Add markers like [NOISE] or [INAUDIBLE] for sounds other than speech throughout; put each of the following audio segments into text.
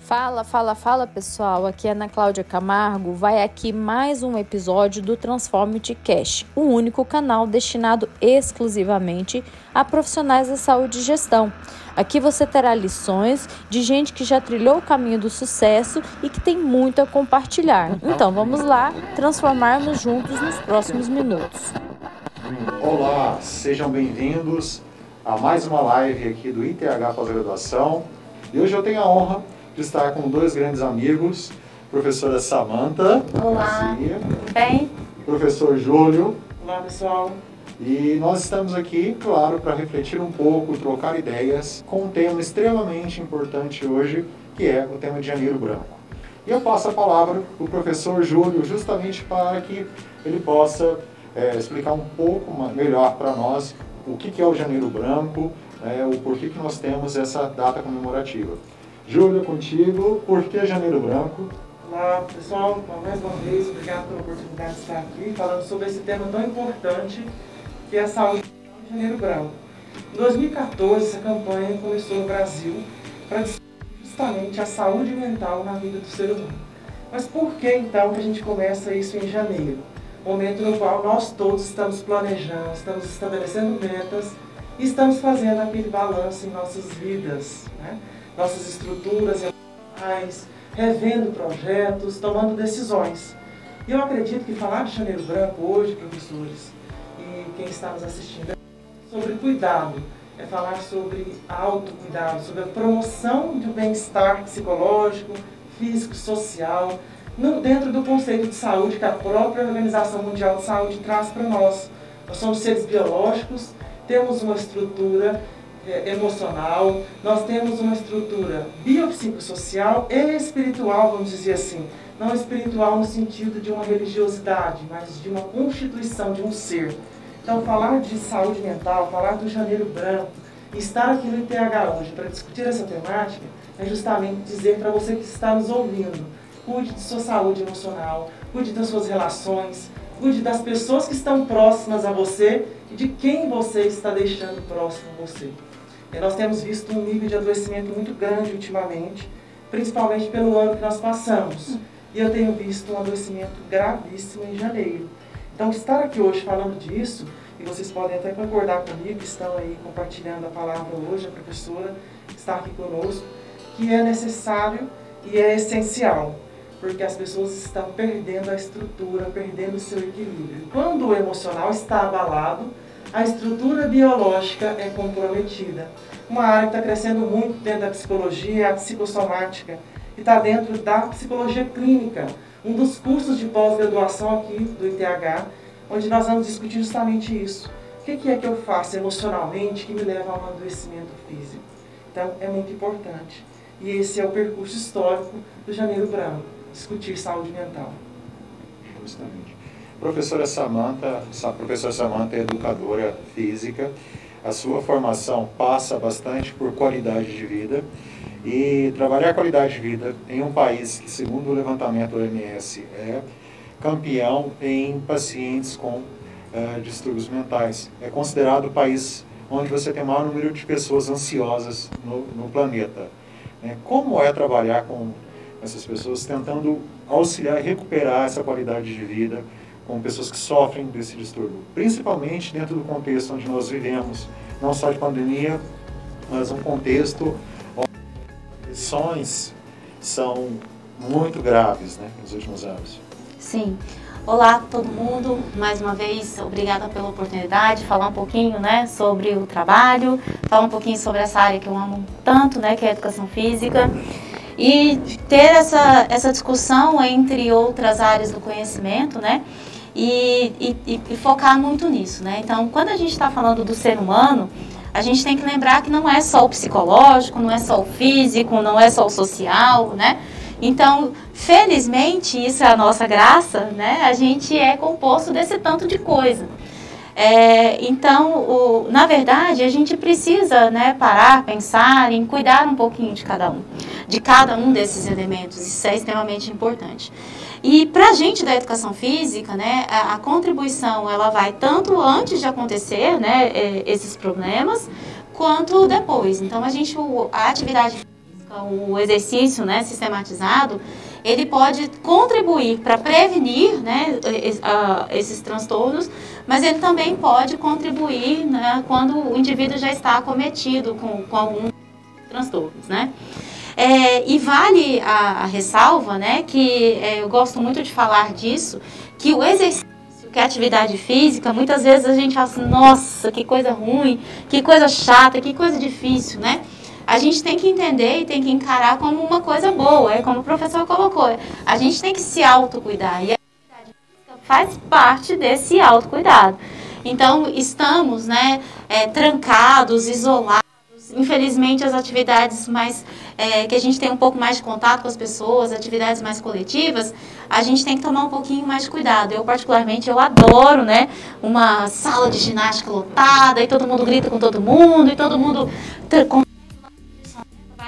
Fala, fala, fala pessoal, aqui é Ana Cláudia Camargo. Vai aqui mais um episódio do Transformity Cash, o único canal destinado exclusivamente a profissionais da saúde e gestão. Aqui você terá lições de gente que já trilhou o caminho do sucesso e que tem muito a compartilhar. Então vamos lá transformarmos juntos nos próximos minutos. Olá, sejam bem-vindos a mais uma live aqui do ITH Pós-Graduação. E hoje eu tenho a honra de estar com dois grandes amigos, professora Samanta. Olá, bem? Professor Júlio. Olá, pessoal. E nós estamos aqui, claro, para refletir um pouco, trocar ideias com um tema extremamente importante hoje, que é o tema de Janeiro Branco. E eu passo a palavra para o professor Júlio, justamente para que ele possa é, explicar um pouco melhor para nós o que, que, é o Janeiro Branco, é, o porquê que nós temos essa data comemorativa. Júlio, contigo, por que Janeiro Branco? Olá, pessoal, mais uma vez, obrigado pela oportunidade de estar aqui falando sobre esse tema tão importante que é a saúde de Janeiro Branco. Em 2014, essa campanha começou no Brasil para justamente a saúde mental na vida do ser humano. Mas por que então que a gente começa isso em janeiro? Momento no qual nós todos estamos planejando, estamos estabelecendo metas e estamos fazendo aquele balanço em nossas vidas. Né? nossas estruturas emocionais, revendo projetos, tomando decisões. E eu acredito que falar de Janeiro Branco hoje, professores, e quem está nos assistindo, é sobre cuidado, é falar sobre autocuidado, sobre a promoção do bem-estar psicológico, físico, social, no, dentro do conceito de saúde que a própria Organização Mundial de Saúde traz para nós. Nós somos seres biológicos, temos uma estrutura é, emocional, nós temos uma estrutura biopsicossocial e espiritual, vamos dizer assim. Não espiritual no sentido de uma religiosidade, mas de uma constituição de um ser. Então, falar de saúde mental, falar do janeiro branco, estar aqui no ITH hoje para discutir essa temática, é justamente dizer para você que está nos ouvindo, cuide de sua saúde emocional, cuide das suas relações, cuide das pessoas que estão próximas a você e de quem você está deixando próximo a você. E nós temos visto um nível de adoecimento muito grande ultimamente, principalmente pelo ano que nós passamos. E eu tenho visto um adoecimento gravíssimo em janeiro. Então, estar aqui hoje falando disso, e vocês podem até concordar comigo, estão aí compartilhando a palavra hoje, a professora está aqui conosco, que é necessário e é essencial, porque as pessoas estão perdendo a estrutura, perdendo o seu equilíbrio. Quando o emocional está abalado, a estrutura biológica é comprometida. Uma área que está crescendo muito dentro da psicologia é a psicossomática, que está dentro da psicologia clínica, um dos cursos de pós-graduação aqui do ITH, onde nós vamos discutir justamente isso. O que é que eu faço emocionalmente que me leva a um adoecimento físico? Então, é muito importante. E esse é o percurso histórico do Janeiro Branco, discutir saúde mental. Justamente. Professora Samanta, a professora Samanta é educadora física. A sua formação passa bastante por qualidade de vida e trabalhar qualidade de vida em um país que, segundo o levantamento do OMS, é campeão em pacientes com uh, distúrbios mentais. É considerado o país onde você tem o maior número de pessoas ansiosas no, no planeta. É, como é trabalhar com essas pessoas tentando auxiliar e recuperar essa qualidade de vida? com pessoas que sofrem desse distúrbio, principalmente dentro do contexto onde nós vivemos, não só de pandemia, mas um contexto onde as pressões são muito graves né, nos últimos anos. Sim. Olá todo mundo, mais uma vez obrigada pela oportunidade de falar um pouquinho, né, sobre o trabalho, falar um pouquinho sobre essa área que eu amo tanto, né, que é a educação física e ter essa, essa discussão entre outras áreas do conhecimento, né, e, e, e focar muito nisso, né? Então, quando a gente está falando do ser humano, a gente tem que lembrar que não é só o psicológico, não é só o físico, não é só o social, né? Então, felizmente, isso é a nossa graça, né? A gente é composto desse tanto de coisa. É, então, o, na verdade, a gente precisa né, parar, pensar em cuidar um pouquinho de cada um, de cada um desses elementos. Isso é extremamente importante. E para a gente da educação física, né, a, a, contribuição ela vai tanto antes de acontecer né, esses problemas, quanto depois. Então, a gente, a atividade física, o exercício né, sistematizado, ele pode contribuir para prevenir né, esses transtornos, mas ele também pode contribuir né, quando o indivíduo já está acometido com, com alguns transtornos, né? É, e vale a, a, ressalva, né, que é, eu gosto muito de falar disso, que o exercício, que a atividade física, muitas vezes a gente fala assim, nossa, que coisa ruim, que coisa chata, que coisa difícil, né? A gente tem que entender e tem que encarar como uma coisa boa, é como o professor colocou. A gente tem que se autocuidar. E a atividade física faz parte desse autocuidado. Então, estamos né, é, trancados, isolados. Infelizmente, as atividades mais é, que a gente tem um pouco mais de contato com as pessoas, atividades mais coletivas, a gente tem que tomar um pouquinho mais de cuidado. Eu, particularmente, eu adoro, né? Uma sala de ginástica lotada e todo mundo grita com todo mundo e todo mundo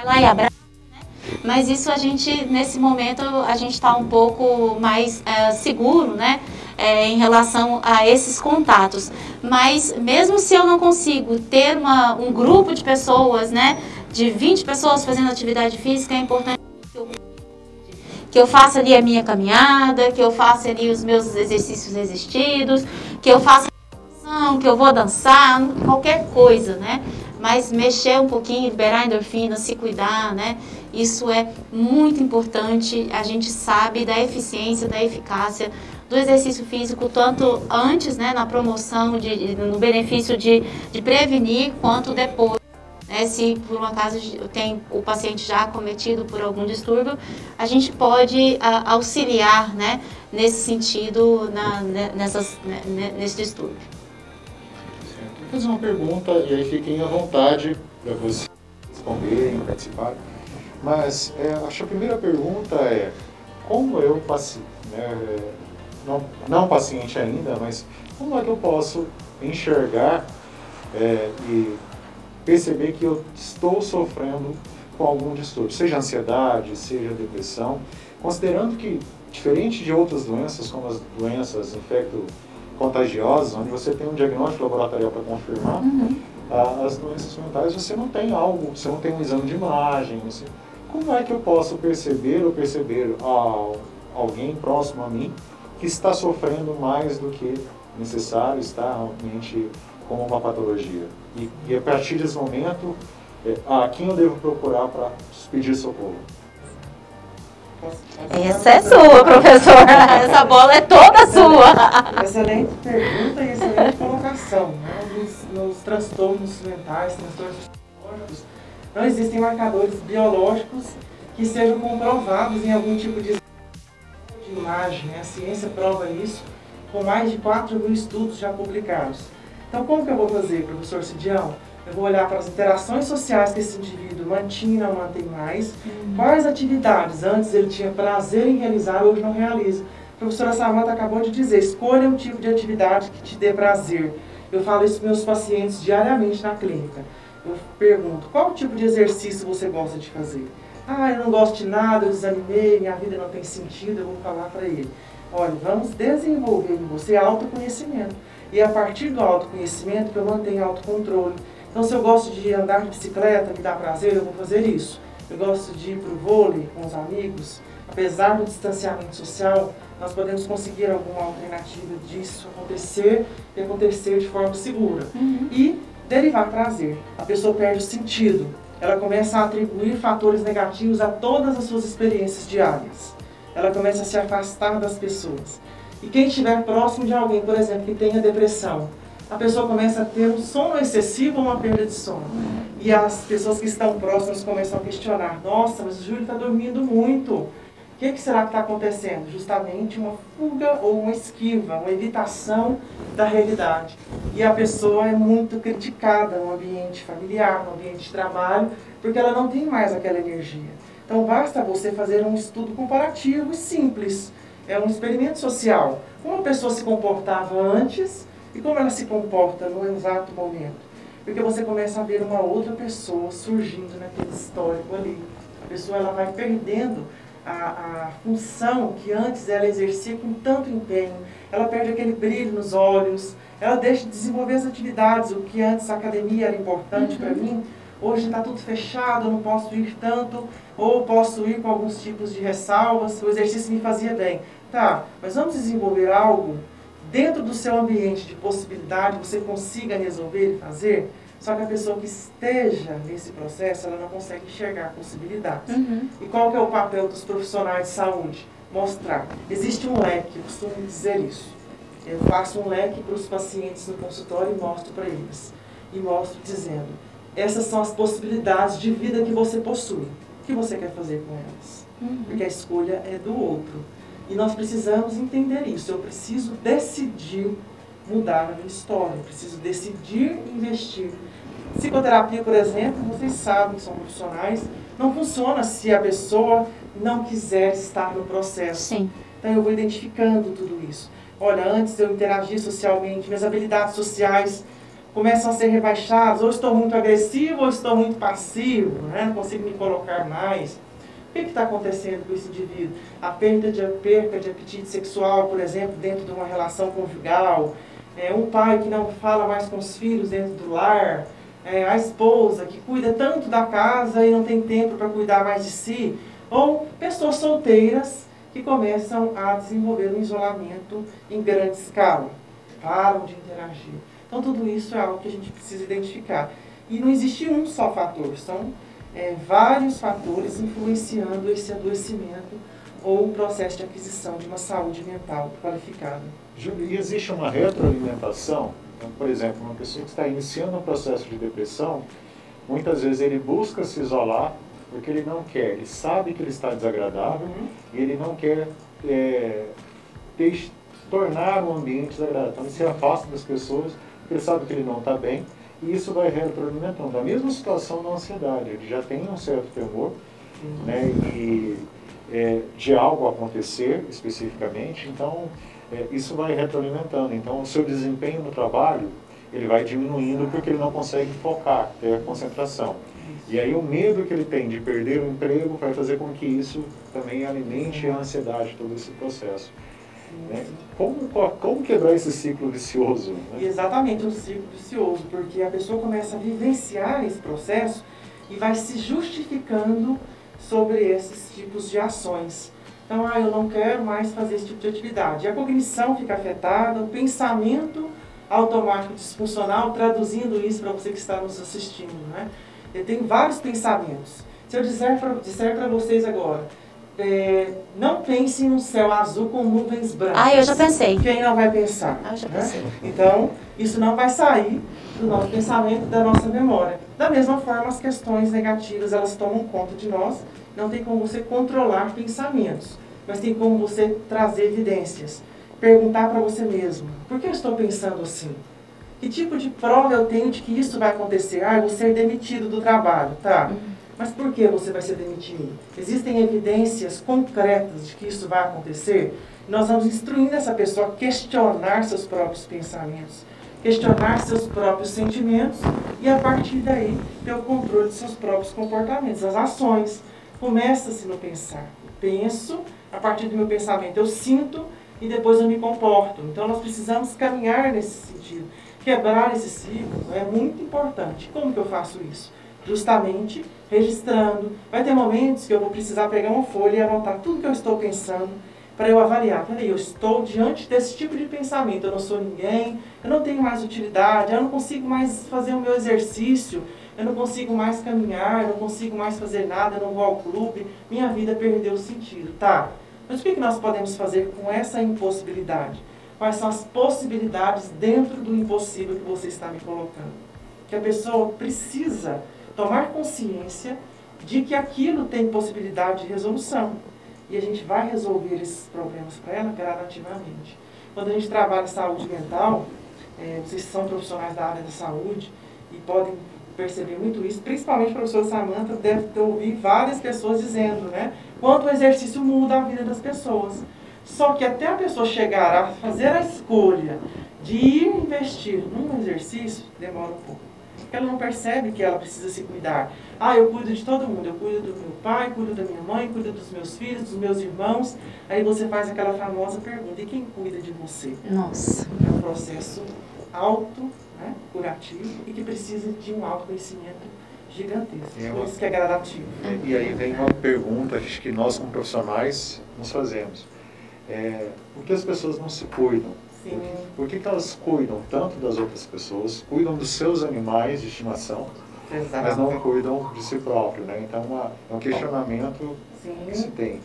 lá e abraça. Né? Mas isso a gente, nesse momento, a gente está um pouco mais é, seguro, né? É, em relação a esses contatos. Mas mesmo se eu não consigo ter uma, um grupo de pessoas, né? De 20 pessoas fazendo atividade física, é importante que eu, que eu faça ali a minha caminhada, que eu faça ali os meus exercícios resistidos, que eu faça que eu vou dançar, qualquer coisa, né? Mas mexer um pouquinho, liberar endorfina, se cuidar, né? Isso é muito importante. A gente sabe da eficiência, da eficácia do exercício físico, tanto antes, né, na promoção, de, no benefício de, de prevenir, quanto depois. Né, se por um acaso tem o paciente já cometido por algum distúrbio, a gente pode a, auxiliar né, nesse sentido, na, nessas, nesse distúrbio fazer uma pergunta e aí fiquem à vontade para vocês responderem, participarem. Mas é, acho que a primeira pergunta é como eu, paciente, né, não, não paciente ainda, mas como é que eu posso enxergar é, e perceber que eu estou sofrendo com algum distúrbio, seja ansiedade, seja depressão, considerando que, diferente de outras doenças, como as doenças infecto contagiosas, onde você tem um diagnóstico laboratorial para confirmar, uhum. as doenças mentais você não tem algo, você não tem um exame de imagem. Você, como é que eu posso perceber ou perceber alguém próximo a mim que está sofrendo mais do que necessário, está realmente com uma patologia? E, e a partir desse momento, é, a quem eu devo procurar para pedir socorro? Essa é sua, professor. Essa bola é toda sua. Excelente pergunta e excelente colocação. Né? Nos, nos transtornos mentais, transtornos psicológicos, não existem marcadores biológicos que sejam comprovados em algum tipo de, de imagem. Né? A ciência prova isso com mais de 4 mil estudos já publicados. Então, como que eu vou fazer, professor Cidião? Eu vou olhar para as interações sociais que esse indivíduo mantinha mantém mais. Uhum. Quais atividades antes ele tinha prazer em realizar, hoje não realiza. A professora Samanta acabou de dizer, escolha um tipo de atividade que te dê prazer. Eu falo isso para meus pacientes diariamente na clínica. Eu pergunto, qual tipo de exercício você gosta de fazer? Ah, eu não gosto de nada, eu desanimei, minha vida não tem sentido, eu vou falar para ele. Olha, vamos desenvolver em você autoconhecimento. E a partir do autoconhecimento que eu mantenho autocontrole, então, se eu gosto de andar de bicicleta, me dá prazer, eu vou fazer isso. Eu gosto de ir para o vôlei com os amigos. Apesar do distanciamento social, nós podemos conseguir alguma alternativa disso acontecer e acontecer de forma segura. Uhum. E derivar prazer. A pessoa perde o sentido. Ela começa a atribuir fatores negativos a todas as suas experiências diárias. Ela começa a se afastar das pessoas. E quem estiver próximo de alguém, por exemplo, que tenha depressão, a pessoa começa a ter um sono excessivo ou uma perda de sono. E as pessoas que estão próximas começam a questionar: nossa, mas o Júlio está dormindo muito. O que, que será que está acontecendo? Justamente uma fuga ou uma esquiva, uma evitação da realidade. E a pessoa é muito criticada no ambiente familiar, no ambiente de trabalho, porque ela não tem mais aquela energia. Então basta você fazer um estudo comparativo e simples. É um experimento social. Como a pessoa se comportava antes E como ela se comporta no exato momento? Porque você começa a ver uma outra pessoa surgindo naquele histórico ali. A pessoa ela vai perdendo a, a função que antes ela exercia com tanto empenho. Ela perde aquele brilho nos olhos, ela deixa de desenvolver as atividades, o que antes a academia era importante uhum. para mim, hoje está tudo fechado, eu não posso ir tanto, ou posso ir com alguns tipos de ressalvas, o exercício me fazia bem. Tá, mas vamos desenvolver algo dentro do seu ambiente de possibilidade, você consiga resolver e fazer? Só que a pessoa que esteja nesse processo, ela não consegue enxergar possibilidades. Uhum. E qual que é o papel dos profissionais de saúde? Mostrar. Existe um leque, eu costumo dizer isso. Eu faço um leque para os pacientes no consultório e mostro para eles. E mostro dizendo, essas são as possibilidades de vida que você possui. O que você quer fazer com elas? Uhum. Porque a escolha é do outro. E nós precisamos entender isso. Eu preciso decidir mudar a minha história. Eu preciso decidir investir. Psicoterapia, por exemplo, vocês sabem que são profissionais, não funciona se a pessoa não quiser estar no processo. Sim. Então eu vou identificando tudo isso. Olha, antes eu interagir socialmente, minhas habilidades sociais começam a ser rebaixadas, ou estou muito agressivo, ou estou muito passivo, né? não consigo me colocar mais. O que está acontecendo com esse indivíduo? A perda de, a de apetite sexual, por exemplo, dentro de uma relação conjugal, é, um pai que não fala mais com os filhos dentro do lar, é, a esposa que cuida tanto da casa e não tem tempo para cuidar mais de si, ou pessoas solteiras que começam a desenvolver um isolamento em grande escala, param de interagir. Então, tudo isso é algo que a gente precisa identificar. E não existe um só fator, são é, vários fatores influenciando esse adoecimento ou o processo de aquisição de uma saúde mental qualificada. Júlio, e existe uma retroalimentação? Então, por exemplo, uma pessoa que está iniciando um processo de depressão, muitas vezes ele busca se isolar porque ele não quer, ele sabe que ele está desagradável uhum. e ele não quer é, ter, tornar o ambiente desagradável. Então ele se afasta das pessoas porque ele sabe que ele não está bem e isso vai retroalimentando. A mesma situação na ansiedade, ele já tem um certo temor uhum. né, e, é, de algo acontecer especificamente, então é, isso vai retroalimentando. Então, o seu desempenho no trabalho, ele vai diminuindo porque ele não consegue focar, ter a concentração. E aí o medo que ele tem de perder o emprego vai fazer com que isso também alimente a ansiedade, todo esse processo. Né? Como, como quebrar esse ciclo vicioso? Né? Exatamente, um ciclo vicioso, porque a pessoa começa a vivenciar esse processo e vai se justificando sobre esses tipos de ações. Então, ah, eu não quero mais fazer esse tipo de atividade. E a cognição fica afetada, o pensamento automático disfuncional, traduzindo isso para você que está nos assistindo. Né? Eu tenho vários pensamentos. Se eu disser para vocês agora, é, não pense num céu azul com nuvens brancas. Ah, eu já pensei. Quem não vai pensar? Ah, eu já né? pensei. Então, isso não vai sair do nosso pensamento, da nossa memória. Da mesma forma, as questões negativas, elas tomam conta de nós não tem como você controlar pensamentos, mas tem como você trazer evidências. Perguntar para você mesmo: por que eu estou pensando assim? Que tipo de prova eu tenho de que isso vai acontecer? Ah, eu vou ser demitido do trabalho, tá? Uhum. Mas por que você vai ser demitido? Existem evidências concretas de que isso vai acontecer? Nós vamos instruindo essa pessoa a questionar seus próprios pensamentos, questionar seus próprios sentimentos e, a partir daí, ter o controle de seus próprios comportamentos, as ações começa-se no pensar. Penso, a partir do meu pensamento eu sinto e depois eu me comporto. Então nós precisamos caminhar nesse sentido. Quebrar esse ciclo é muito importante. Como que eu faço isso? Justamente registrando. Vai ter momentos que eu vou precisar pegar uma folha e anotar tudo que eu estou pensando para eu avaliar. Peraí, eu estou diante desse tipo de pensamento. Eu não sou ninguém, eu não tenho mais utilidade, eu não consigo mais fazer o meu exercício eu não consigo mais caminhar, eu não consigo mais fazer nada, eu não vou ao clube, minha vida perdeu o sentido. Tá, mas o que nós podemos fazer com essa impossibilidade? Quais são as possibilidades dentro do impossível que você está me colocando? Que a pessoa precisa tomar consciência de que aquilo tem possibilidade de resolução. E a gente vai resolver esses problemas para ela gradativamente. Quando a gente trabalha saúde mental, é, vocês são profissionais da área da saúde e podem percebi muito isso, principalmente o professor Samantha deve ter ouvido várias pessoas dizendo, né? Quanto o exercício muda a vida das pessoas. Só que até a pessoa chegar a fazer a escolha de ir investir num exercício, demora um pouco. Porque ela não percebe que ela precisa se cuidar. Ah, eu cuido de todo mundo. Eu cuido do meu pai, cuido da minha mãe, cuido dos meus filhos, dos meus irmãos. Aí você faz aquela famosa pergunta: e quem cuida de você? Nossa. É um processo auto, né, curativo e que precisa de um autoconhecimento gigantesco. É uma- Por isso que é gradativo. E aí vem uma pergunta acho que nós como profissionais nos fazemos. É, por que as pessoas não se cuidam? Sim. Por que, que elas cuidam tanto das outras pessoas, cuidam dos seus animais de estimação, mas não cuidam de si próprio, né? Então, uma, é um questionamento que se Sim. tem.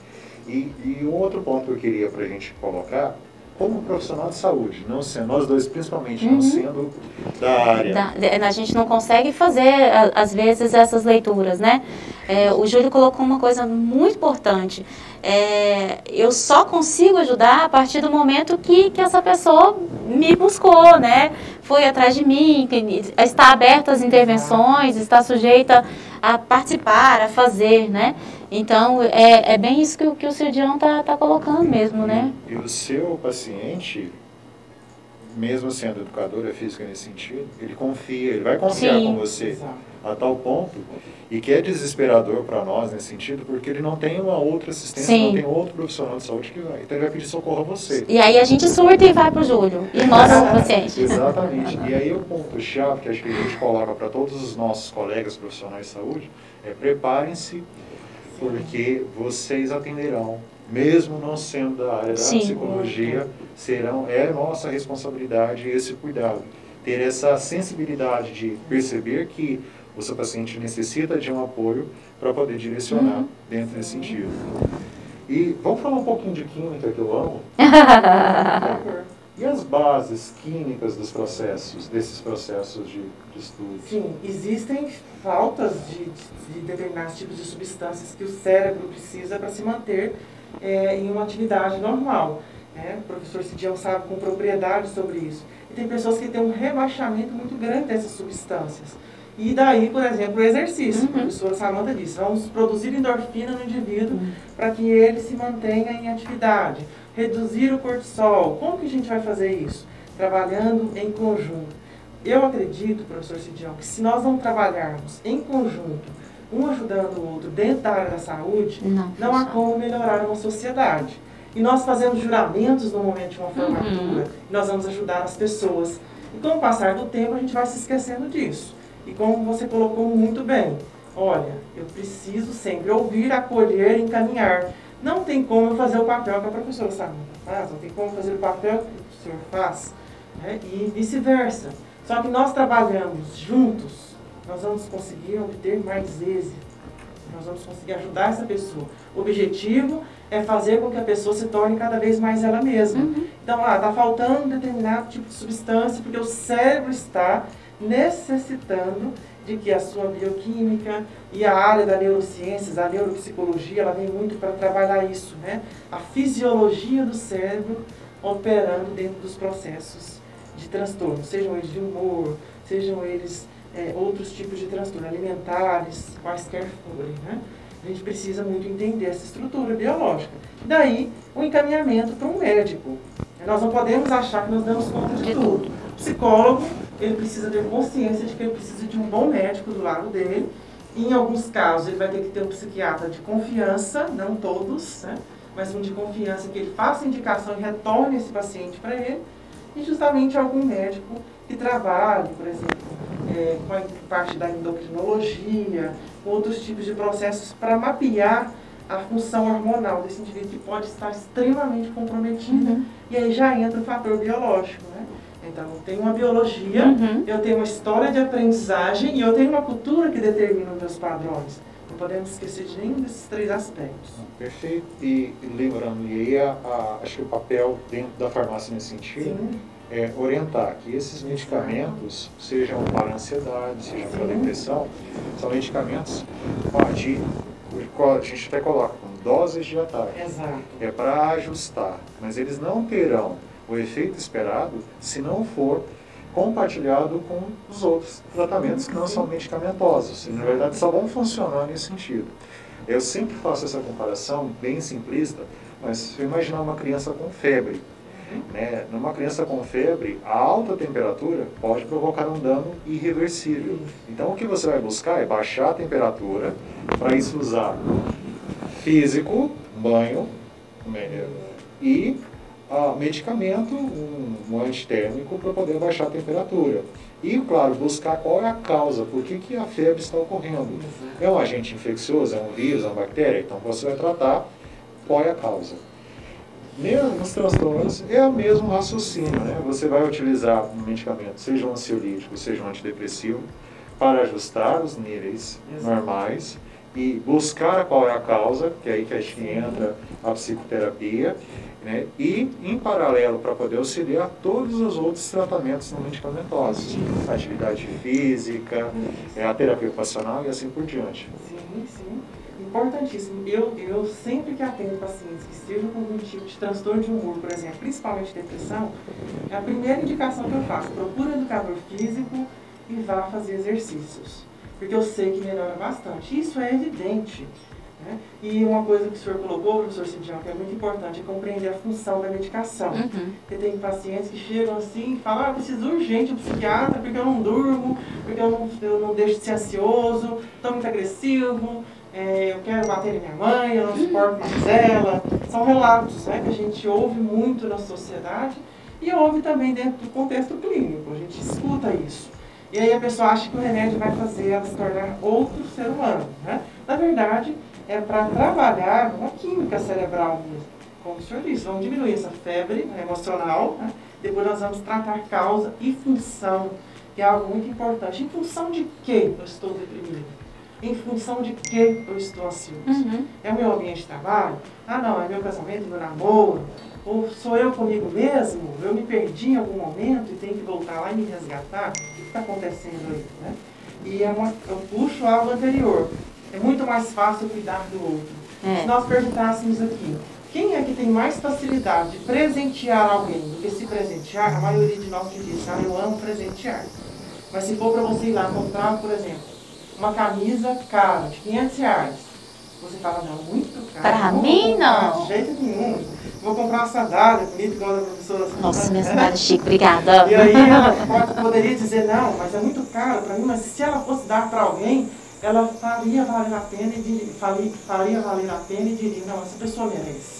E, e um outro ponto que eu queria para a gente colocar, como profissional de saúde, não sendo, nós dois principalmente, não sendo da área, Da- a gente não consegue fazer, às vezes, essas leituras, né? É, o Júlio colocou uma coisa muito importante. É, eu só consigo ajudar a partir do momento que, que essa pessoa me buscou, né? Foi atrás de mim, que está aberta às intervenções, está sujeita a participar, a fazer, né? Então, é, é bem isso que, o- que o Cirdião está tá colocando mesmo, né? E o seu paciente, mesmo sendo educadora física nesse sentido, ele confia, ele vai confiar Sim. com você Exato. a tal ponto, e que é desesperador para nós nesse sentido, porque ele não tem uma outra assistência, Sim. não tem outro profissional de saúde que vai. Então ele vai pedir socorro a você. E aí a gente surta e vai pro Júlio. E nós, o paciente. Exatamente. E aí o ponto-chave que acho que a gente coloca para todos os nossos colegas profissionais de saúde é preparem-se, porque vocês atenderão, mesmo não sendo da área da Sim. psicologia, serão, é nossa responsabilidade esse cuidado. Ter essa sensibilidade de perceber que o seu paciente necessita de um apoio para poder direcionar dentro desse sentido. E vamos falar um pouquinho de química que eu amo. [LAUGHS] E as bases químicas dos processos, desses processos de, de estudo? Sim, existem faltas de, de determinados tipos de substâncias que o cérebro precisa para se manter é, em uma atividade normal. Né? O professor Cidião sabe com propriedade sobre isso. E tem pessoas que têm um rebaixamento muito grande dessas substâncias. E daí, por exemplo, o exercício. A professora Samanta disse, vamos produzir endorfina no indivíduo para que ele se mantenha em atividade. Reduzir o cortisol. Como que a gente vai fazer isso? Trabalhando em conjunto. Eu acredito, professor Cidião, que se nós não trabalharmos em conjunto, um ajudando o outro dentro da área da saúde, Não, não há como melhorar uma sociedade. E nós fazemos juramentos no momento de uma formatura, e nós vamos ajudar as pessoas. E com o passar do tempo, a gente vai se esquecendo disso. E como você colocou muito bem, olha, eu preciso sempre ouvir, acolher, encaminhar. Não tem como eu fazer o papel que a professora Samanta faz, não tem como fazer o papel que o senhor faz, né? e vice-versa. Só que nós trabalhamos juntos, nós vamos conseguir obter mais êxito. Nós vamos conseguir ajudar essa pessoa. O objetivo é fazer com que a pessoa se torne cada vez mais ela mesma. Então, ah, está faltando determinado tipo de substância porque o cérebro está necessitando de que a sua bioquímica e a área da neurociências, a neuropsicologia, ela vem muito para trabalhar isso, né? A fisiologia do cérebro operando dentro dos processos de transtorno, sejam eles de humor, sejam eles é, outros tipos de transtorno, alimentares, quaisquer forem, né? A gente precisa muito entender essa estrutura biológica. Daí, o encaminhamento para um médico. Nós não podemos achar que nós damos conta de tudo. O psicólogo, ele precisa ter consciência de que ele precisa de um bom médico do lado dele. Em alguns casos, ele vai ter que ter um psiquiatra de confiança, não todos, né? mas um de confiança que ele faça indicação e retorne esse paciente para ele. E justamente algum médico que trabalhe, por exemplo, é, com a parte da endocrinologia, com outros tipos de processos para mapear a função hormonal desse indivíduo que pode estar extremamente comprometida. E aí já entra o fator biológico, né? Então, tem uma biologia, Uhum. eu tenho uma história de aprendizagem e eu tenho uma cultura que determina os meus padrões. Não podemos esquecer de nenhum desses três aspectos. Perfeito. E lembrando, e aí a, a- acho que o papel dentro da farmácia nesse sentido Sim, é orientar que esses medicamentos, sejam para ansiedade, sejam para depressão, são medicamentos de, a gente até coloca com doses de ataque. exato. É para ajustar, mas eles não terão o efeito esperado se não for compartilhado com os outros tratamentos que não são medicamentosos. E, na verdade, só vão funcionar nesse sentido. Eu sempre faço essa comparação bem simplista, mas se imaginar uma criança com febre, Né? Numa criança com febre, a alta temperatura pode provocar um dano irreversível. Então, o que você vai buscar é baixar a temperatura, para isso usar físico, banho, e uh, medicamento, um, um antitérmico para poder baixar a temperatura. E, claro, buscar qual é a causa, por que, que a febre está ocorrendo. É um agente infeccioso, é um vírus, é uma bactéria? Então você vai tratar qual é a causa. Nos transtornos é o mesmo raciocínio, né? Você vai utilizar um medicamento, seja um ansiolítico, seja um antidepressivo, para ajustar os níveis Exato. normais e buscar qual é a causa, que é aí que a gente entra a psicoterapia, né? e em paralelo para poder auxiliar todos os outros tratamentos não medicamentosos, atividade física, é, a terapia ocupacional e assim por diante. Sim, sim. Importantíssimo. Eu, eu sempre que atendo pacientes que estejam com algum tipo de transtorno de humor, por exemplo, principalmente depressão, é a primeira indicação que eu faço. Procura educador físico e vá fazer exercícios. Porque eu sei que melhora bastante. Isso é evidente. Né? E uma coisa que o senhor colocou, professor Cidião, que é muito importante, é compreender a função da medicação. Uhum. Porque tem pacientes que chegam assim e falam, ah, preciso urgente um psiquiatra porque eu não durmo, porque eu não, eu não deixo de ser ansioso, estou muito agressivo, é, eu quero bater em minha mãe, eu não suporto mais ela. São relatos né, que a gente ouve muito na sociedade e ouve também dentro do contexto clínico, a gente escuta isso. E aí a pessoa acha que o remédio vai fazer ela se tornar outro ser humano. Né? Na verdade, é para trabalhar uma química cerebral mesmo. Como o senhor disse, vamos diminuir essa febre emocional, né? depois nós vamos tratar causa e função, que é algo muito importante. Em função de que eu estou deprimido? Em função de que eu estou ansioso? Uhum. É o meu ambiente de trabalho? Ah, não, é meu casamento, meu namoro? Ou sou eu comigo mesmo? Eu me perdi em algum momento e tenho que voltar lá e me resgatar? O que está acontecendo aí? Né? E é uma, eu puxo algo anterior. É muito mais fácil cuidar do outro. É. Se nós perguntássemos aqui, quem é que tem mais facilidade de presentear alguém do que se presentear? A maioria de nós que diz, ah, eu amo presentear. Mas se for para você ir lá comprar, por exemplo, uma camisa cara, de 500 reais, você fala, não, muito caro. Para mim, não. De jeito nenhum. Vou comprar uma sandália bonita, igual a professora. Nossa, minha [LAUGHS] sandália chique, obrigada. E aí ela pode, poderia dizer, não, mas é muito caro para mim, mas se ela fosse dar para alguém, ela faria valer a pena e diria, faria, faria valer a pena e diria, não, essa pessoa merece.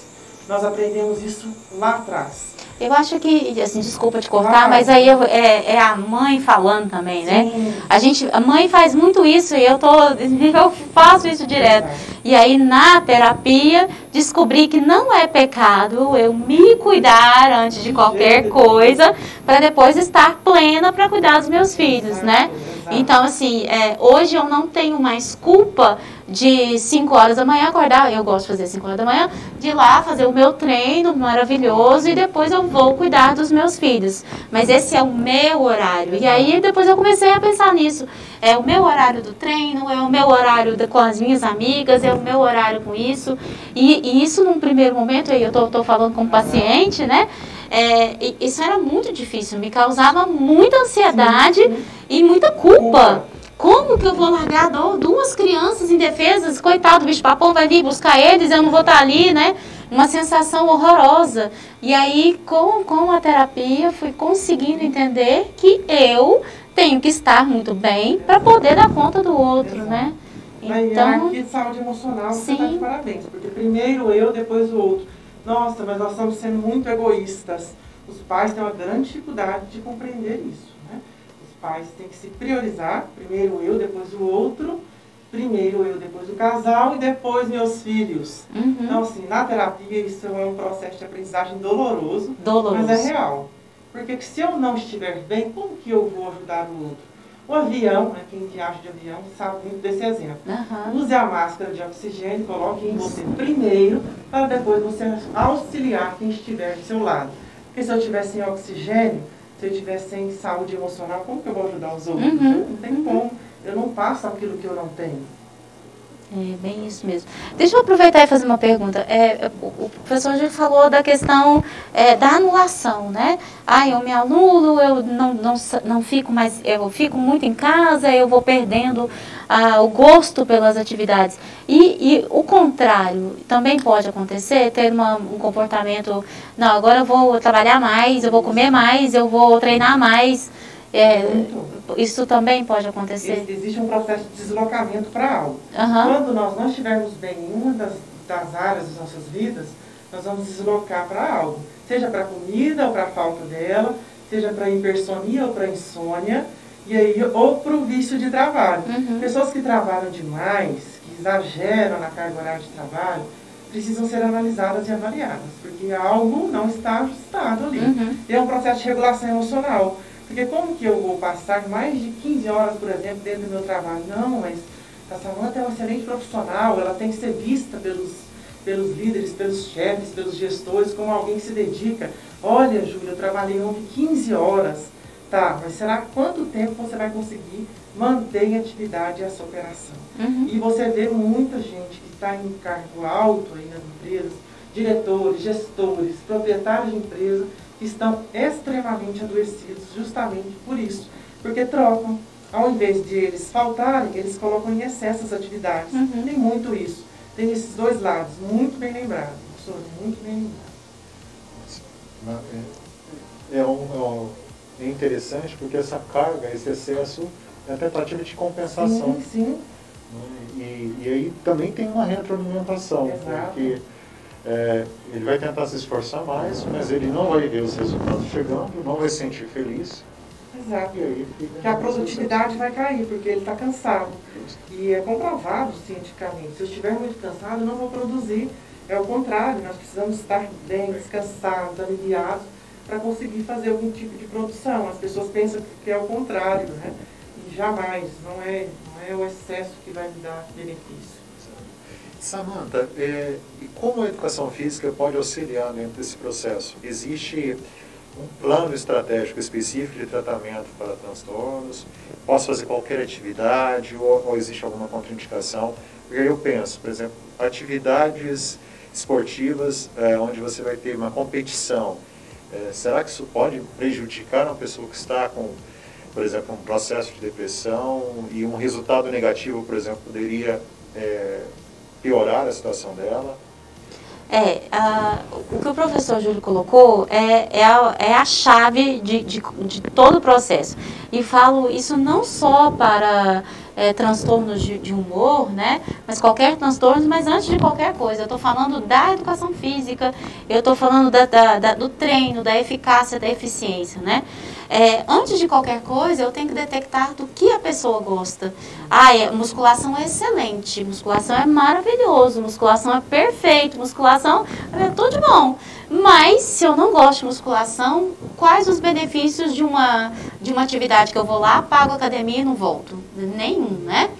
Nós aprendemos isso lá atrás. Eu acho que, assim, desculpa te cortar, ah, mas aí eu, é, é, a mãe falando também, né? Sim. A gente, a mãe faz muito isso e eu tô, eu faço isso direto. E aí na terapia descobri que não é pecado eu me cuidar antes de qualquer coisa para depois estar plena para cuidar dos meus filhos, né? Então, assim, é, hoje eu não tenho mais culpa de 5 horas da manhã acordar, eu gosto de fazer 5 horas da manhã, de ir lá fazer o meu treino maravilhoso e depois eu vou cuidar dos meus filhos. Mas esse é o meu horário. E aí depois eu comecei a pensar nisso. É o meu horário do treino, é o meu horário de, com as minhas amigas, é o meu horário com isso. E, e isso num primeiro momento, aí eu tô falando com o paciente, né? É, isso era muito difícil, me causava muita ansiedade sim, sim. e muita culpa. Como que eu vou largar duas crianças indefesas? Coitado, o bicho papão vai vir buscar eles, eu não vou estar ali, né? Uma sensação horrorosa. E aí, com, com a terapia, fui conseguindo entender que eu tenho que estar muito bem para poder dar conta do outro, Exato. né? Então, aqui saúde emocional, você está de parabéns. Porque primeiro eu, depois o outro. Nossa, mas nós estamos sendo muito egoístas. Os pais têm uma grande dificuldade de compreender isso pais têm que se priorizar, primeiro eu, depois o outro, primeiro eu, depois o casal e depois meus filhos. Uhum. Então, assim, na terapia isso é um processo de aprendizagem doloroso, doloroso. mas é real. Porque se eu não estiver bem, como que eu vou ajudar o outro? O avião, né, quem viaja de avião sabe muito desse exemplo. Uhum. Use a máscara de oxigênio, coloque em você primeiro, para depois você auxiliar quem estiver do seu lado. Porque se eu estiver sem oxigênio, se eu estiver sem saúde emocional, como que eu vou ajudar os outros? Uhum. Não tem como. Eu não passo aquilo que eu não tenho. É bem isso mesmo. Deixa eu aproveitar e fazer uma pergunta. É, o professor já falou da questão é, da anulação, né? Ah, eu me anulo, eu não, não, não fico mais, eu fico muito em casa, eu vou perdendo ah, o gosto pelas atividades. E, e, o contrário também pode acontecer, ter uma, um comportamento, não, agora eu vou trabalhar mais, eu vou comer mais, eu vou treinar mais. É, isso também pode acontecer? Existe um processo de deslocamento para algo. Uhum. Quando nós não estivermos bem em uma das, das áreas das nossas vidas, nós vamos deslocar para algo. Seja para comida ou para a falta dela, seja para hipersonia ou para insônia, e aí, ou para o vício de trabalho. Uhum. Pessoas que trabalham demais, que exageram na carga horária de trabalho, precisam ser analisadas e avaliadas, porque algo não está ajustado ali. Uhum. E é um processo de regulação emocional. Porque como que eu vou passar mais de 15 horas, por exemplo, dentro do meu trabalho? Não, mas a Samanta é uma excelente profissional, ela tem que ser vista pelos, pelos líderes, pelos chefes, pelos gestores, como alguém que se dedica. Olha, Júlia, eu trabalhei ontem 15 horas. Tá, mas será quanto tempo você vai conseguir manter em atividade essa operação? Uhum. E você vê muita gente que está em cargo alto aí nas empresas, diretores, gestores, proprietários de empresa, que estão extremamente adoecidos justamente por isso. Porque trocam, ao invés de eles faltarem, eles colocam em excesso as atividades. Uhum. Tem muito isso. Tem esses dois lados, muito bem lembrado, professor, muito bem lembrado. É, é, um, é, é interessante porque essa carga, esse excesso, é a tentativa de compensação. Sim, sim. E, e aí também tem uma retroalimentação, Exato. porque é, ele vai tentar se esforçar mais, mas ele não vai ver os resultados chegando, não vai se sentir feliz. Exato. E aí fica Que a produtividade vai cair, porque ele está cansado. E é comprovado cientificamente. Se eu estiver muito cansado, eu não vou produzir. É o contrário, nós precisamos estar bem, descansados, aliviados, para conseguir fazer algum tipo de produção. As pessoas pensam que é o contrário, né? E jamais, não é, não é o excesso que vai me dar benefício. Samanta, é, como a educação física pode auxiliar dentro desse processo? Existe um plano estratégico específico de tratamento para transtornos? Posso fazer qualquer atividade ou, ou existe alguma contraindicação? Porque eu penso, por exemplo, atividades esportivas é, onde você vai ter uma competição. É, será que isso pode prejudicar uma pessoa que está com, por exemplo, um processo de depressão e um resultado negativo, por exemplo, poderia é, piorar a situação dela? É, a, o que o professor Júlio colocou é, é, a, é a chave de, de, de todo o processo. E falo isso não só para é, transtornos de, de, humor, né? Mas qualquer transtorno, mas antes de qualquer coisa. Eu estou falando da educação física, eu estou falando da, da, da, do treino, da eficácia, da eficiência, né? É, antes de qualquer coisa, eu tenho que detectar do que a pessoa gosta. Ah, é, musculação é excelente, musculação é maravilhoso, musculação é perfeito, musculação é tudo de bom. Mas, se eu não gosto de musculação, quais os benefícios de uma, de uma atividade que eu vou lá, pago a academia e não volto? Nenhum, né?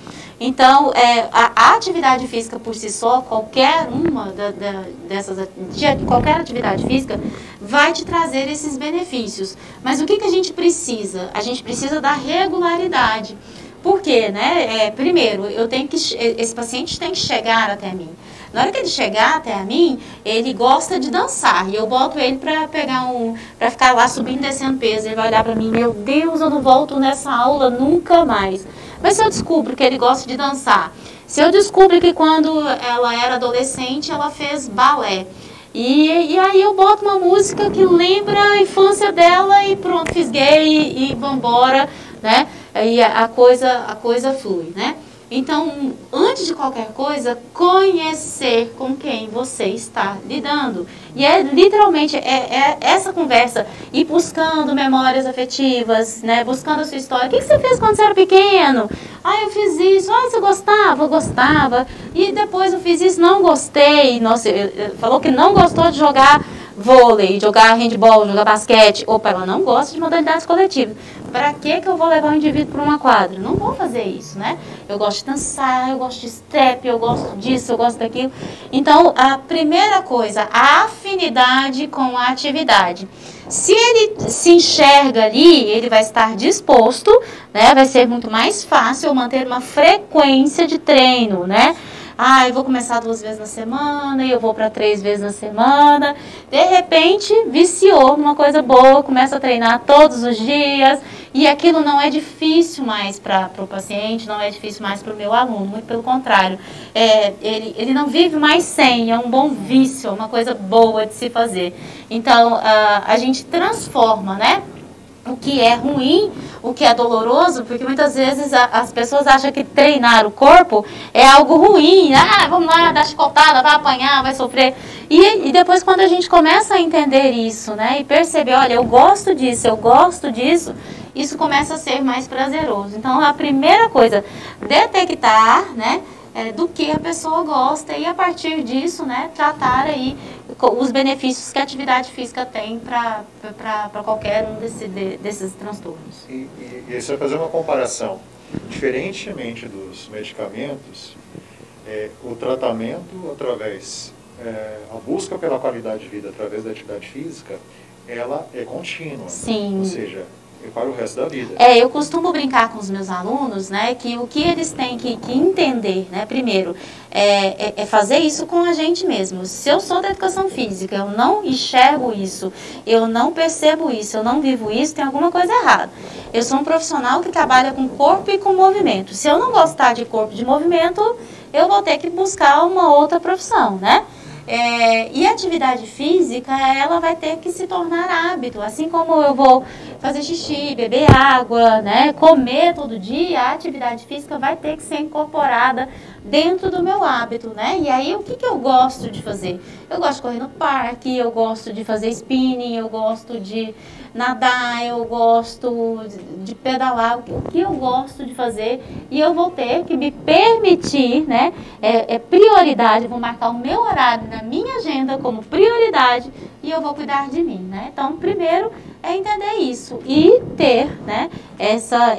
Então, é, a, a, atividade física por si só, qualquer uma da, da, dessas, de, qualquer atividade física, vai te trazer esses benefícios. Mas o que, que a gente precisa? A gente precisa da regularidade. Por quê? Né? É, primeiro, eu tenho que, esse paciente tem que chegar até mim. Na hora que ele chegar até a mim, ele gosta de dançar. E eu boto ele para pegar um. para ficar lá subindo e descendo peso. Ele vai olhar para mim, meu Deus, eu não volto nessa aula nunca mais. Mas se eu descubro que ele gosta de dançar, se eu descubro que quando ela era adolescente ela fez balé, e, e aí eu boto uma música que lembra a infância dela e pronto, fisguei e, e vambora, né? Aí a, a coisa, a coisa flui, né? Então, antes de qualquer coisa, conhecer com quem você está lidando. E é literalmente é, é essa conversa, ir buscando memórias afetivas, né? buscando a sua história. O que, que você fez quando você era pequeno? Ah, eu fiz isso. Ah, você gostava? Eu gostava. E depois eu fiz isso, não gostei. Nossa, falou que não gostou de jogar vôlei, jogar handball, jogar basquete. Opa, ela não gosta de modalidades coletivas. Para que, que eu vou levar o indivíduo para uma quadra? Não vou fazer isso, né? Eu gosto de dançar, eu gosto de step, eu gosto disso, eu gosto daquilo. Então, a primeira coisa, a afinidade com a atividade. Se ele se enxerga ali, ele vai estar disposto, né? Vai ser muito mais fácil manter uma frequência de treino, né? Ah, eu vou começar duas vezes na semana e eu vou para três vezes na semana. De repente, viciou numa coisa boa, começa a treinar todos os dias e aquilo não é difícil mais para o paciente, não é difícil mais para o meu aluno, muito pelo contrário. É, ele, ele não vive mais sem, é um bom vício, é uma coisa boa de se fazer. Então, a, a gente transforma, né? O que é ruim, o que é doloroso, porque muitas vezes a, as pessoas acham que treinar o corpo é algo ruim. Ah, vamos lá, dar chicotada, vai apanhar, vai sofrer. E, e depois quando a gente começa a entender isso, né, e perceber, olha, eu gosto disso, eu gosto disso, isso começa a ser mais prazeroso. Então, a primeira coisa, detectar, né, é, do que a pessoa gosta e a partir disso, né, tratar aí os benefícios que a atividade física tem para qualquer um desse, de, desses transtornos. E, e, e você vai fazer uma comparação. Diferentemente dos medicamentos, é, o tratamento através, é, a busca pela qualidade de vida através da atividade física, ela é contínua. Sim. Ou seja, para o resto da vida. É, eu costumo brincar com os meus alunos, né, que o que eles têm que, que entender, né, primeiro, é, é, é, fazer isso com a gente mesmo. Se eu sou da educação física, eu não enxergo isso, eu não percebo isso, eu não vivo isso, tem alguma coisa errada. Eu sou um profissional que trabalha com corpo e com movimento. Se eu não gostar de corpo de movimento, eu vou ter que buscar uma outra profissão, né? É, e a atividade física, ela vai ter que se tornar hábito. Assim como eu vou fazer xixi, beber água, né, comer todo dia, a atividade física vai ter que ser incorporada dentro do meu hábito, né? E aí, o que, que eu gosto de fazer? Eu gosto de correr no parque, eu gosto de fazer spinning, eu gosto de nadar, eu gosto de pedalar, o que eu gosto de fazer e eu vou ter que me permitir, né? É, é prioridade, vou marcar o meu horário na minha agenda como prioridade e eu vou cuidar de mim, né? Então, primeiro é entender isso e ter, né? Essa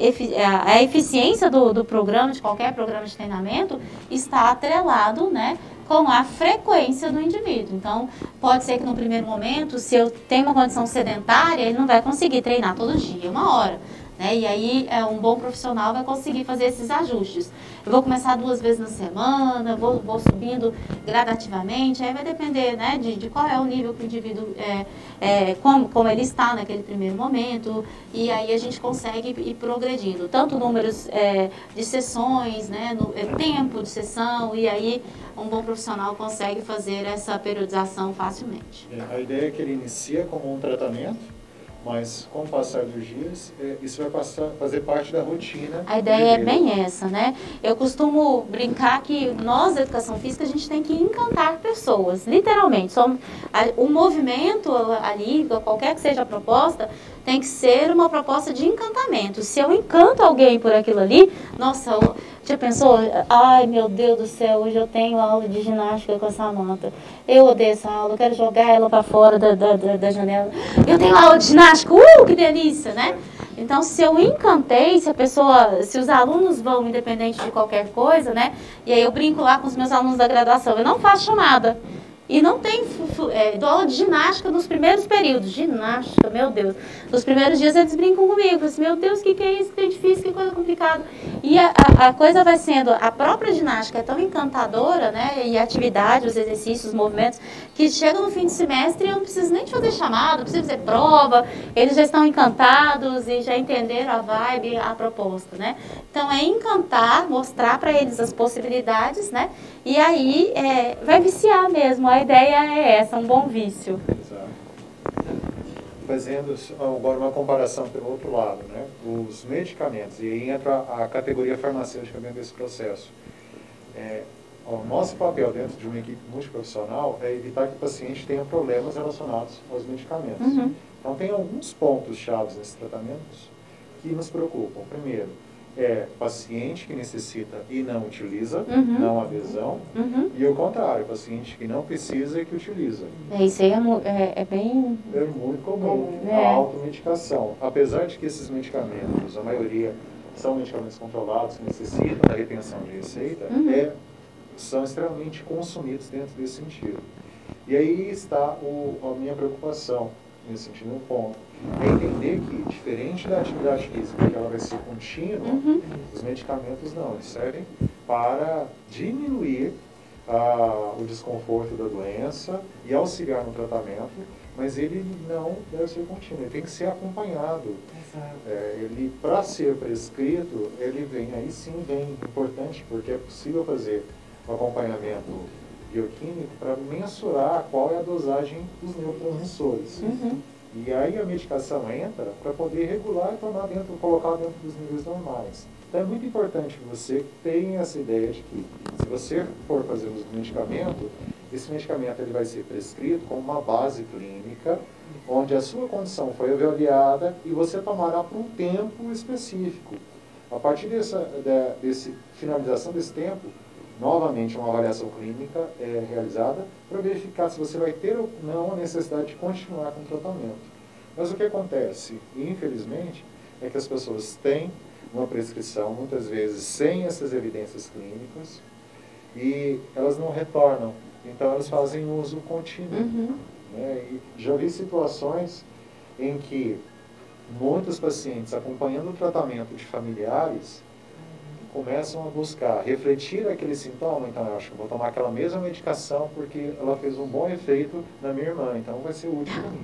a eficiência do, do programa, de qualquer programa de treinamento, está atrelado, né? Com a frequência do indivíduo. Então, pode ser que no primeiro momento, se eu tenho uma condição sedentária, ele não vai conseguir treinar todo dia, uma hora. Né? E aí, é, um bom profissional vai conseguir fazer esses ajustes. Eu vou começar duas vezes na semana, vou, vou subindo gradativamente, aí vai depender né, de, de qual é o nível que o indivíduo, é, é, como, como ele está naquele primeiro momento, e aí a gente consegue ir progredindo. Tanto números é, de sessões, né, no, é, tempo de sessão, e aí um bom profissional consegue fazer essa periodização facilmente. É, a ideia é que ele inicia como um tratamento, mas com o passar dos dias, é, isso vai passar, fazer parte da rotina. A ideia é bem essa, né? Eu costumo brincar que nós, da educação física, a gente tem que encantar pessoas, literalmente. Somos, o movimento ali, qualquer que seja a proposta, tem que ser uma proposta de encantamento. Se eu encanto alguém por aquilo ali, nossa, já pensou? Ai, meu Deus do céu, hoje eu tenho aula de ginástica com a Samanta. Eu odeio essa aula, eu quero jogar ela para fora da, da, da, janela. Eu tenho aula de ginástica, uh, que delícia, né? Então, se eu encantei, se a pessoa, se os alunos vão, independente de qualquer coisa, né? E aí eu brinco lá com os meus alunos da graduação, eu não faço chamada. E não tem é, aula de ginástica nos primeiros períodos. Ginástica, meu Deus. Nos primeiros dias eles brincam comigo. Assim, meu Deus, o que, que é isso? Que é difícil, que coisa complicada. E a, a, coisa vai sendo, a própria ginástica é tão encantadora, né? E a atividade, os exercícios, os movimentos, que chega no fim de semestre e eu não preciso nem de fazer chamada, não preciso fazer prova. Eles já estão encantados e já entenderam a vibe, a proposta, né? Então é encantar, mostrar para eles as possibilidades, né? E aí é, vai viciar mesmo. A ideia é essa, um bom vício. Exato. Fazendo agora uma comparação pelo outro lado, né? Os medicamentos, e aí entra a categoria farmacêutica dentro desse processo. É, o nosso papel dentro de uma equipe multiprofissional é evitar que o paciente tenha problemas relacionados aos medicamentos. Uhum. Então, tem alguns pontos chaves nesses tratamentos que nos preocupam. Primeiro, é paciente que necessita e não utiliza, uhum. não adesão, uhum. e o contrário, paciente que não precisa e que utiliza. É, isso aí é, é, é bem... É muito comum, é. a automedicação. Apesar de que esses medicamentos, a maioria são medicamentos controlados que necessitam da retenção de receita, uhum. é, são extremamente consumidos dentro desse sentido. E aí está o, a minha preocupação nesse sentido, um ponto é entender que, diferente da atividade física, que ela vai ser contínua, uhum. os medicamentos não, eles servem para diminuir a, o desconforto da doença e auxiliar no tratamento, mas ele não deve ser contínuo, ele tem que ser acompanhado. É, ele, para ser prescrito, ele vem, aí sim vem importante, porque é possível fazer o acompanhamento bioquímico para mensurar qual é a dosagem dos neurotransmissores. Uhum. E aí a medicação entra para poder regular e tomar dentro, colocar dentro dos níveis normais. Então é muito importante que você tenha essa ideia de que se você for fazer uso do medicamento, esse medicamento ele vai ser prescrito com uma base clínica, onde a sua condição foi avaliada e você tomará por um tempo específico. A partir dessa de, desse finalização desse tempo, novamente uma avaliação clínica é realizada para verificar se você vai ter ou não a necessidade de continuar com o tratamento. Mas o que acontece, infelizmente, é que as pessoas têm uma prescrição, muitas vezes sem essas evidências clínicas, e elas não retornam. Então elas fazem uso contínuo. Uhum. Né? E já vi situações em que muitos pacientes, acompanhando o tratamento de familiares, começam a buscar refletir aquele sintoma, então eu acho que vou tomar aquela mesma medicação porque ela fez um bom efeito na minha irmã, então vai ser útil para mim.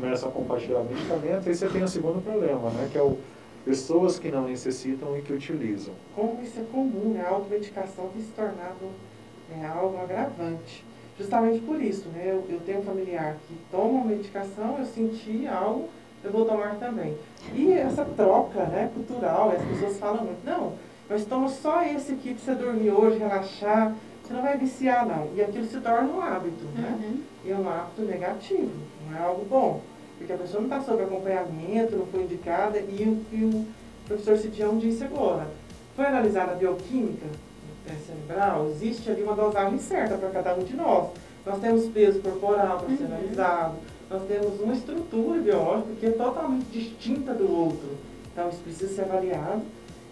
Começam a compartilhar medicamentos, aí você tem o segundo problema, né, que é o pessoas que não necessitam e que utilizam. Como isso é comum, né? A automedicação tem se tornado né, algo agravante. Justamente por isso, né? Eu, eu tenho um familiar que toma medicação, eu senti algo, eu vou tomar também. E essa troca né, cultural, as pessoas falam muito, não, mas toma só esse aqui para você dormir hoje, relaxar, você não vai viciar não. E aquilo se torna um hábito, né? Uhum. E é um hábito negativo, não é algo bom porque a pessoa não está sob acompanhamento, não foi indicada, e o que o professor Cidião disse agora, foi analisada a bioquímica cerebral, existe ali uma dosagem certa para cada um de nós. Nós temos peso corporal para ser uhum. analisado, nós temos uma estrutura biológica que é totalmente distinta do outro. Então, isso precisa ser avaliado.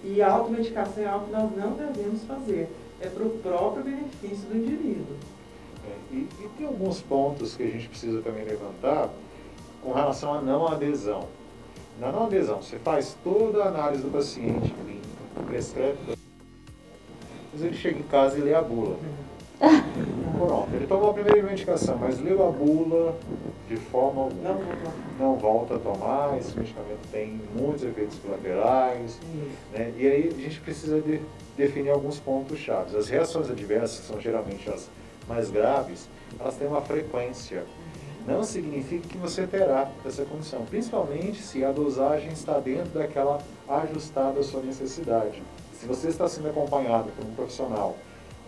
E a automedicação é algo que nós não devemos fazer. É para o próprio benefício do indivíduo. É, e, e tem alguns pontos que a gente precisa também levantar com relação à não adesão. Na não adesão, você faz toda a análise do paciente clínica, prescreve, mas ele chega em casa e lê a bula. Ele tomou a primeira medicação, mas leu a bula de forma alguma. Não volta a tomar, esse medicamento tem muitos efeitos colaterais. Né? E aí a gente precisa de definir alguns pontos chaves. As reações adversas, que são geralmente as mais graves, elas têm uma frequência não significa que você terá essa condição, principalmente se a dosagem está dentro daquela ajustada à sua necessidade. Se você está sendo acompanhado por um profissional,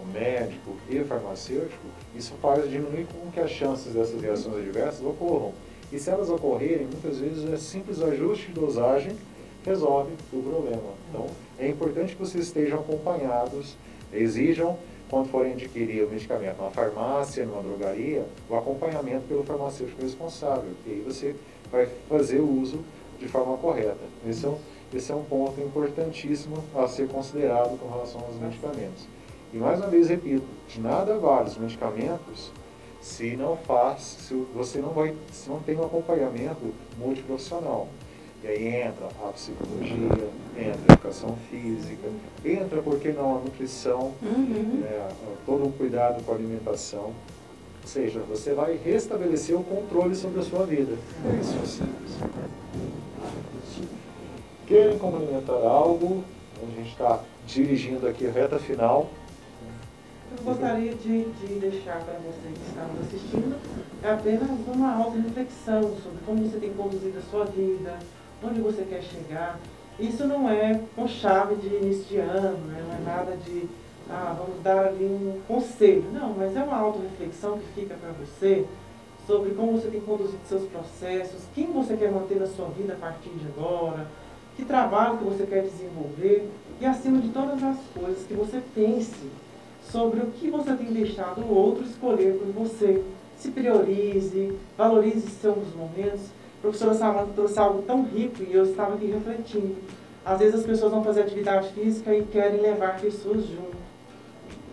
um médico e farmacêutico, isso faz diminuir com que as chances dessas reações adversas ocorram. E se elas ocorrerem, muitas vezes é simples ajuste de dosagem resolve o problema. Então, é importante que vocês estejam acompanhados, exijam quando forem adquirir o medicamento numa farmácia, numa drogaria, o acompanhamento pelo farmacêutico responsável. E aí você vai fazer o uso de forma correta. Esse é um, esse é um ponto importantíssimo a ser considerado com relação aos medicamentos. E mais uma vez repito, de nada vale os medicamentos se não faz, se você não vai, se não tem um acompanhamento multiprofissional. E aí entra a psicologia, entra a educação física, entra, por que não, a nutrição, uhum. né, todo um cuidado com a alimentação. Ou seja, você vai restabelecer o controle sobre a sua vida. É isso simples. Querem complementar algo? A gente está dirigindo aqui a reta final. Eu gostaria de, de deixar para vocês que estão assistindo apenas uma auto-reflexão sobre como você tem conduzido a sua vida, onde você quer chegar. Isso não é com chave de início de ano, né? não é nada de, ah, vamos dar ali um conselho. Não, mas é uma auto-reflexão que fica para você sobre como você tem conduzido seus processos, quem você quer manter na sua vida a partir de agora, que trabalho que você quer desenvolver e, acima de todas as coisas, que você pense sobre o que você tem deixado o outro escolher por você. Se priorize, valorize seus momentos a professora Samanta trouxe algo tão rico e eu estava aqui refletindo. Às vezes as pessoas vão fazer atividade física e querem levar pessoas junto.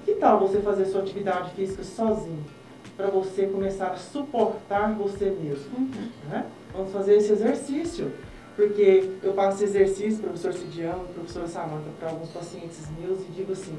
Que tal você fazer sua atividade física sozinho? Para você começar a suportar você mesmo. Né? Vamos fazer esse exercício. Porque eu passo esse exercício, professor Cidiano, professora Samanta, para alguns pacientes meus e digo assim,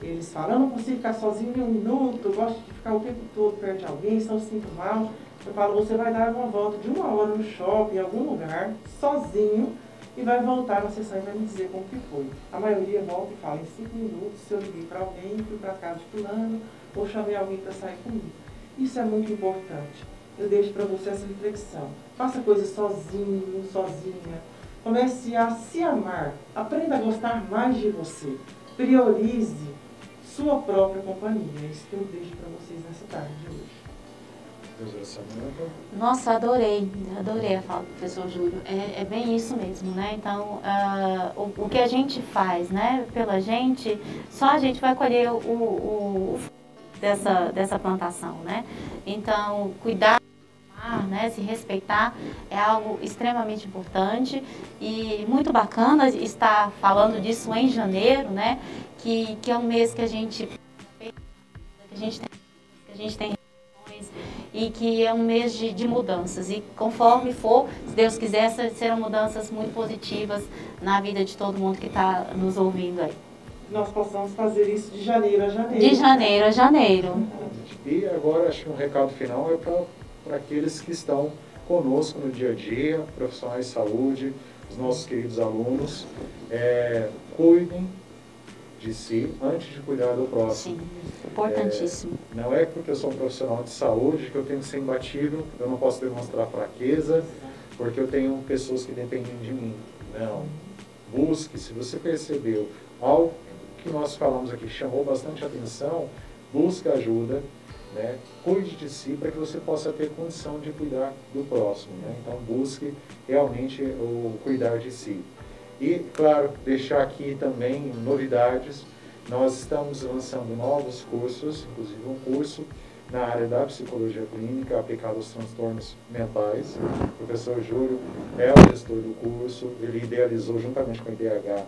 Eles falam, eu não consigo ficar sozinho nem um minuto, eu gosto de ficar o tempo todo perto de alguém, se eu sinto mal. Eu falo, você vai dar uma volta de uma hora no shopping, em algum lugar, sozinho, e vai voltar na sessão e vai me dizer como que foi. A maioria volta e fala, em cinco minutos, se eu liguei para alguém, fui para casa de fulano, ou chamei alguém para sair comigo. Isso é muito importante. Eu deixo para você essa reflexão. Faça coisas sozinho, sozinha. Comece a se amar. Aprenda a gostar mais de você. Priorize sua própria companhia. É isso que eu deixo para vocês nessa tarde de hoje. Nossa, adorei, adorei a fala do professor Júlio. É, é bem isso mesmo, né? Então, uh, o, o, que a gente faz, né, pela gente, só a gente vai colher o, o, o dessa, dessa plantação, né? Então, cuidar né, se respeitar é algo extremamente importante e muito bacana estar falando disso em janeiro, né, que, que é um mês que a gente que a gente tem, que a gente tem e que é um mês de, de, mudanças. E conforme for, se Deus quiser, serão mudanças muito positivas na vida de todo mundo que está nos ouvindo aí. Nós possamos fazer isso de janeiro a janeiro. De janeiro a janeiro. E agora, acho que um recado final é para aqueles que estão conosco no dia a dia, profissionais de saúde, os nossos queridos alunos. É, cuidem de si antes de cuidar do próximo. Sim, importantíssimo. É, não é porque eu sou um profissional de saúde que eu tenho que ser imbatível, eu não posso demonstrar fraqueza, porque eu tenho pessoas que dependem de mim. Não. Busque, se você percebeu algo que nós falamos aqui chamou bastante atenção, busque ajuda, né? cuide de si para que você possa ter condição de cuidar do próximo. Né? Então busque realmente o cuidar de si. E, claro, deixar aqui também novidades. Nós estamos lançando novos cursos, inclusive um curso na área da psicologia clínica aplicado aos transtornos mentais. O professor Júlio é o gestor do curso, ele idealizou juntamente com o IDH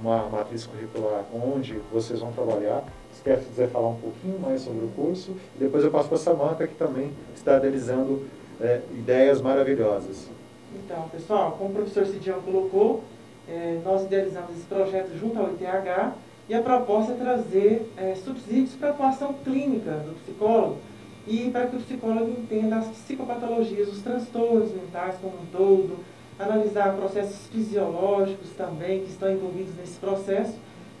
uma matriz curricular onde vocês vão trabalhar. Se quer quiser falar um pouquinho mais sobre o curso, depois eu passo para a Samanta, que também está idealizando é, ideias maravilhosas. Então, pessoal, como o professor Cidião colocou, é, nós idealizamos esse projeto junto ao ITH e a proposta é trazer é, subsídios para a atuação clínica do psicólogo e para que o psicólogo entenda as psicopatologias, os transtornos mentais como um todo, analisar processos fisiológicos também que estão envolvidos nesse processo.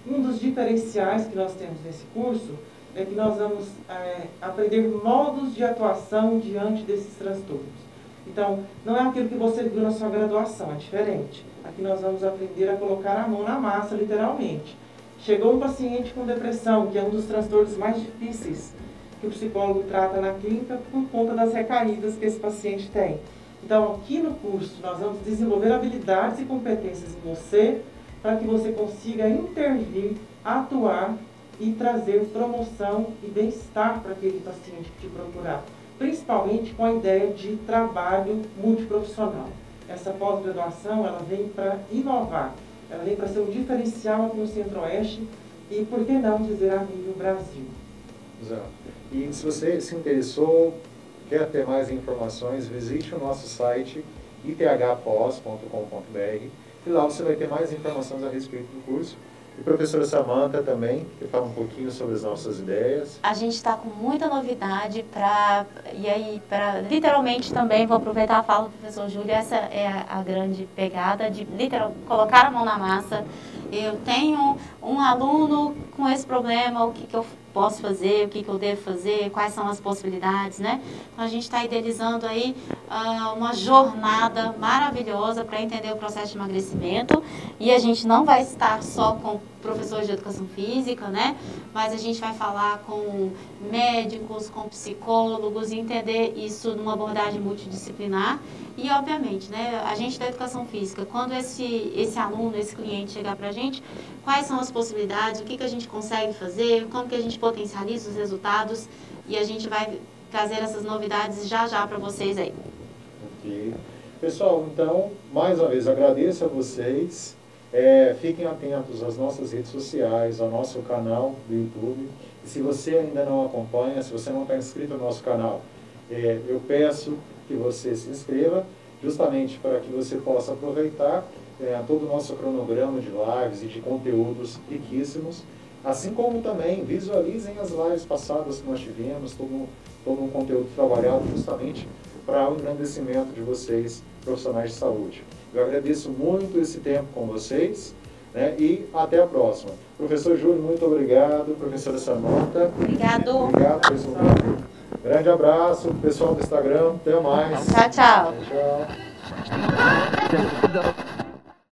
Um dos diferenciais que nós temos nesse curso é que nós vamos é, aprender modos de atuação diante desses transtornos. Então, não é aquilo que você viu na sua graduação, é diferente. Aqui nós vamos aprender a colocar a mão na massa, literalmente. Chegou um paciente com depressão, que é um dos transtornos mais difíceis que o psicólogo trata na clínica por conta das recaídas que esse paciente tem. Então, aqui no curso, nós vamos desenvolver habilidades e competências em você para que você consiga intervir, atuar e trazer promoção e bem-estar para aquele paciente que te procurar, principalmente com a ideia de trabalho multiprofissional essa pós-graduação ela vem para inovar, ela vem para ser um diferencial aqui no Centro-Oeste e, por que não dizer, a nível Brasil. Exato. E se você se interessou, quer ter mais informações, visite o nosso site ithpos.com.br e lá você vai ter mais informações a respeito do curso e professora Samanta também, que fala um pouquinho sobre as nossas ideias. A gente está com muita novidade para e aí para literalmente também vou aproveitar a fala do professor Júlio, essa é a, a grande pegada de literal colocar a mão na massa. Eu tenho um aluno com esse problema, o que, que eu posso fazer, o que, que eu devo fazer, quais são as possibilidades, né? Então, a gente está idealizando aí uh, uma jornada maravilhosa para entender o processo de emagrecimento e a gente não vai estar só com professores de educação física, né? Mas a gente vai falar com médicos, com psicólogos, entender isso numa abordagem multidisciplinar e, obviamente, né, a gente da educação física, quando esse, esse aluno, esse cliente chegar para a gente, quais são as possibilidades, o que, que a gente consegue fazer, como que a gente potencializa os resultados e a gente vai trazer essas novidades já já para vocês aí. Ok. Pessoal, então, mais uma vez agradeço a vocês. É, fiquem atentos às nossas redes sociais, ao nosso canal do YouTube. E se você ainda não acompanha, se você não está inscrito no nosso canal, é, eu peço que você se inscreva, justamente para que você possa aproveitar é, todo o nosso cronograma de lives e de conteúdos riquíssimos. Assim como também visualizem as lives passadas que nós tivemos, todo, todo um conteúdo trabalhado justamente para o engrandecimento de vocês, profissionais de saúde. Eu agradeço muito esse tempo com vocês né, e até a próxima. Professor Júlio, muito obrigado. Professora Samanta. Obrigado. Obrigado, pessoal. Grande abraço, pessoal do Instagram. Até mais. Tchau, tchau. Tchau.